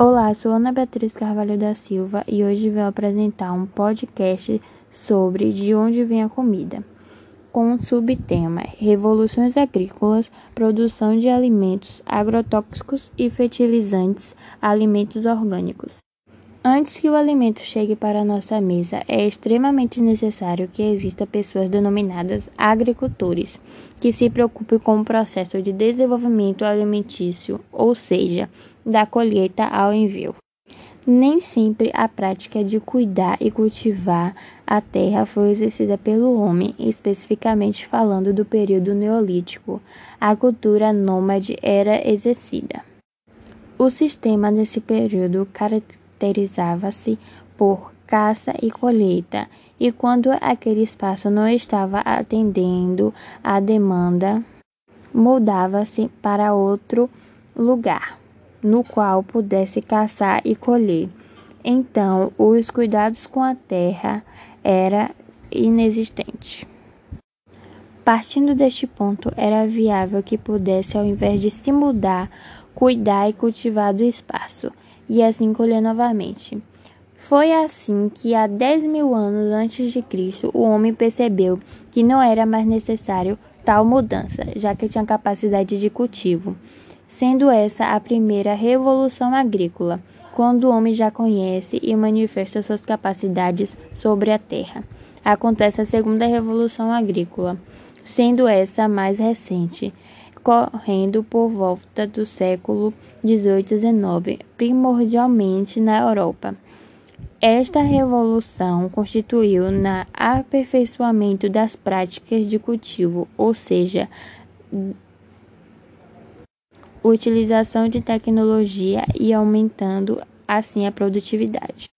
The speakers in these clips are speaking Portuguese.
Olá, sou Ana Beatriz Carvalho da Silva e hoje venho apresentar um podcast sobre de onde vem a comida, com o subtema Revoluções Agrícolas, Produção de Alimentos Agrotóxicos e Fertilizantes, Alimentos Orgânicos. Antes que o alimento chegue para nossa mesa, é extremamente necessário que exista pessoas denominadas agricultores, que se preocupem com o processo de desenvolvimento alimentício, ou seja, da colheita ao envio. Nem sempre a prática de cuidar e cultivar a terra foi exercida pelo homem, especificamente falando do período neolítico. A cultura nômade era exercida. O sistema nesse período caracterizava-se por caça e colheita, e quando aquele espaço não estava atendendo à demanda, mudava-se para outro lugar, no qual pudesse caçar e colher. Então, os cuidados com a terra era inexistente. Partindo deste ponto, era viável que pudesse, ao invés de se mudar, cuidar e cultivar do espaço e assim colher novamente. Foi assim que, há 10 mil anos antes de Cristo, o homem percebeu que não era mais necessário tal mudança, já que tinha capacidade de cultivo, sendo essa a primeira revolução agrícola, quando o homem já conhece e manifesta suas capacidades sobre a terra. Acontece a segunda revolução agrícola, sendo essa a mais recente, correndo por volta do século XVIII e XIX, primordialmente na Europa. Esta revolução constituiu no aperfeiçoamento das práticas de cultivo, ou seja, utilização de tecnologia e aumentando assim a produtividade.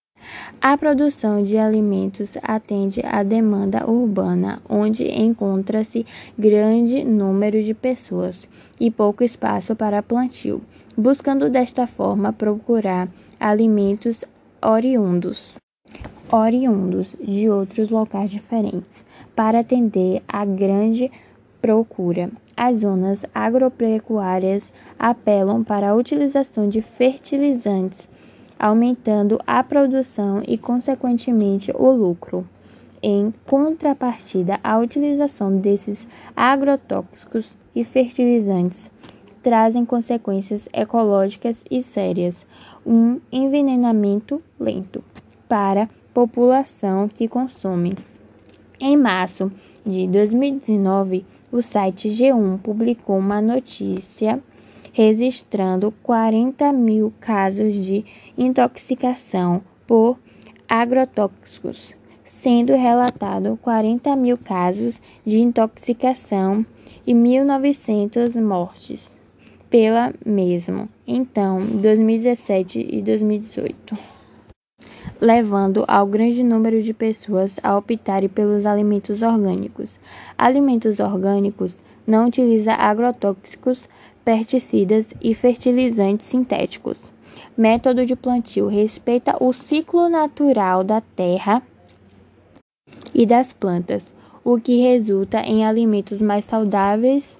A produção de alimentos atende à demanda urbana, onde encontra-se grande número de pessoas e pouco espaço para plantio, buscando desta forma procurar alimentos oriundos oriundos de outros locais diferentes para atender à grande procura. As zonas agropecuárias apelam para a utilização de fertilizantes aumentando a produção e, consequentemente, o lucro. Em contrapartida, a utilização desses agrotóxicos e fertilizantes trazem consequências ecológicas e sérias, um envenenamento lento para a população que consome. Em março de 2019, o site G1 publicou uma notícia registrando 40 mil casos de intoxicação por agrotóxicos, sendo relatado 40 mil casos de intoxicação e 1.900 mortes pela mesma, então 2017 e 2018, levando ao grande número de pessoas a optarem pelos alimentos orgânicos. Alimentos orgânicos não utilizam agrotóxicos pesticidas e fertilizantes sintéticos. Método de plantio respeita o ciclo natural da terra e das plantas, o que resulta em alimentos mais saudáveis.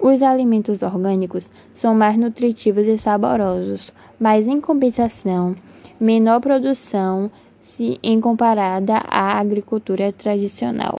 Os alimentos orgânicos são mais nutritivos e saborosos, mas em compensação, menor produção se em comparada à agricultura tradicional.